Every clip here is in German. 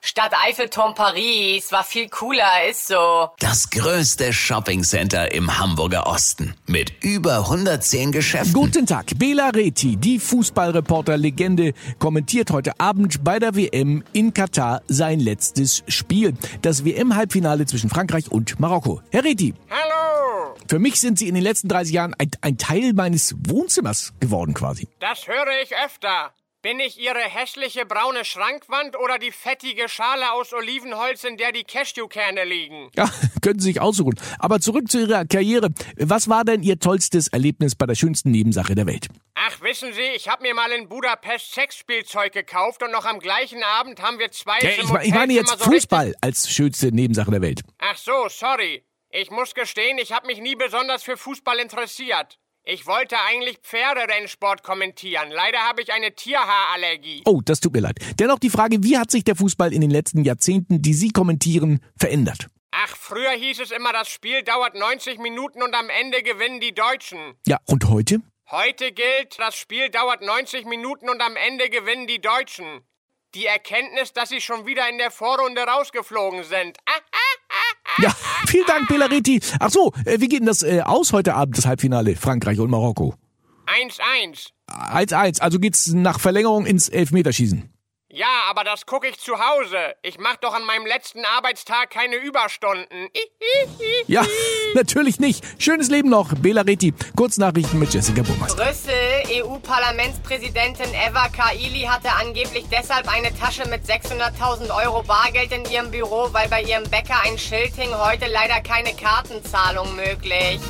Stadt Eiffelturm Paris war viel cooler, ist so. Das größte Shoppingcenter im Hamburger Osten mit über 110 Geschäften. Guten Tag, Bela Reti, die Fußballreporter-Legende, kommentiert heute Abend bei der WM in Katar sein letztes Spiel. Das WM-Halbfinale zwischen Frankreich und Marokko. Herr Reti. Hallo! Für mich sind Sie in den letzten 30 Jahren ein, ein Teil meines Wohnzimmers geworden quasi. Das höre ich öfter. Bin ich Ihre hässliche braune Schrankwand oder die fettige Schale aus Olivenholz, in der die Cashewkerne liegen? Ja, können Sie sich aussuchen. Aber zurück zu Ihrer Karriere. Was war denn Ihr tollstes Erlebnis bei der schönsten Nebensache der Welt? Ach, wissen Sie, ich habe mir mal in Budapest Sexspielzeug gekauft und noch am gleichen Abend haben wir zwei Ja, ich, ich meine jetzt so Fußball als schönste Nebensache der Welt. Ach so, sorry. Ich muss gestehen, ich habe mich nie besonders für Fußball interessiert. Ich wollte eigentlich Pferderennsport kommentieren. Leider habe ich eine Tierhaarallergie. Oh, das tut mir leid. Dennoch die Frage, wie hat sich der Fußball in den letzten Jahrzehnten, die Sie kommentieren, verändert? Ach, früher hieß es immer, das Spiel dauert 90 Minuten und am Ende gewinnen die Deutschen. Ja, und heute? Heute gilt, das Spiel dauert 90 Minuten und am Ende gewinnen die Deutschen. Die Erkenntnis, dass sie schon wieder in der Vorrunde rausgeflogen sind. Ah, Ja, vielen Dank, Belariti. Ach so, äh, wie geht denn das äh, aus heute Abend, das Halbfinale Frankreich und Marokko? 1-1. 1-1, also geht's nach Verlängerung ins Elfmeterschießen. Ja, aber das gucke ich zu Hause. Ich mach doch an meinem letzten Arbeitstag keine Überstunden. Ja, natürlich nicht. Schönes Leben noch, Belariti. Kurznachrichten mit Jessica Bummers. Brüssel, EU-Parlamentspräsidentin Eva Kaili hatte angeblich deshalb eine Tasche mit 600.000 Euro Bargeld in ihrem Büro, weil bei ihrem Bäcker ein Schild hing, heute leider keine Kartenzahlung möglich.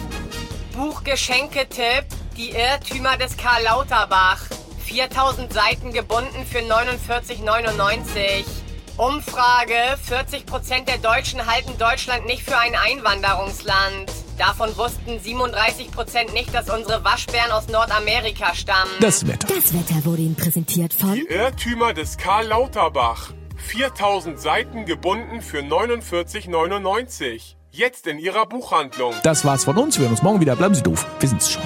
Buchgeschenketipp, die Irrtümer des Karl Lauterbach. 4000 Seiten gebunden für 49,99. Umfrage: 40% der Deutschen halten Deutschland nicht für ein Einwanderungsland. Davon wussten 37% nicht, dass unsere Waschbären aus Nordamerika stammen. Das Wetter. Das Wetter wurde Ihnen präsentiert von Die Irrtümer des Karl Lauterbach. 4000 Seiten gebunden für 49,99. Jetzt in Ihrer Buchhandlung. Das war's von uns. Wir hören uns morgen wieder. Bleiben Sie doof. Wir sind's schon.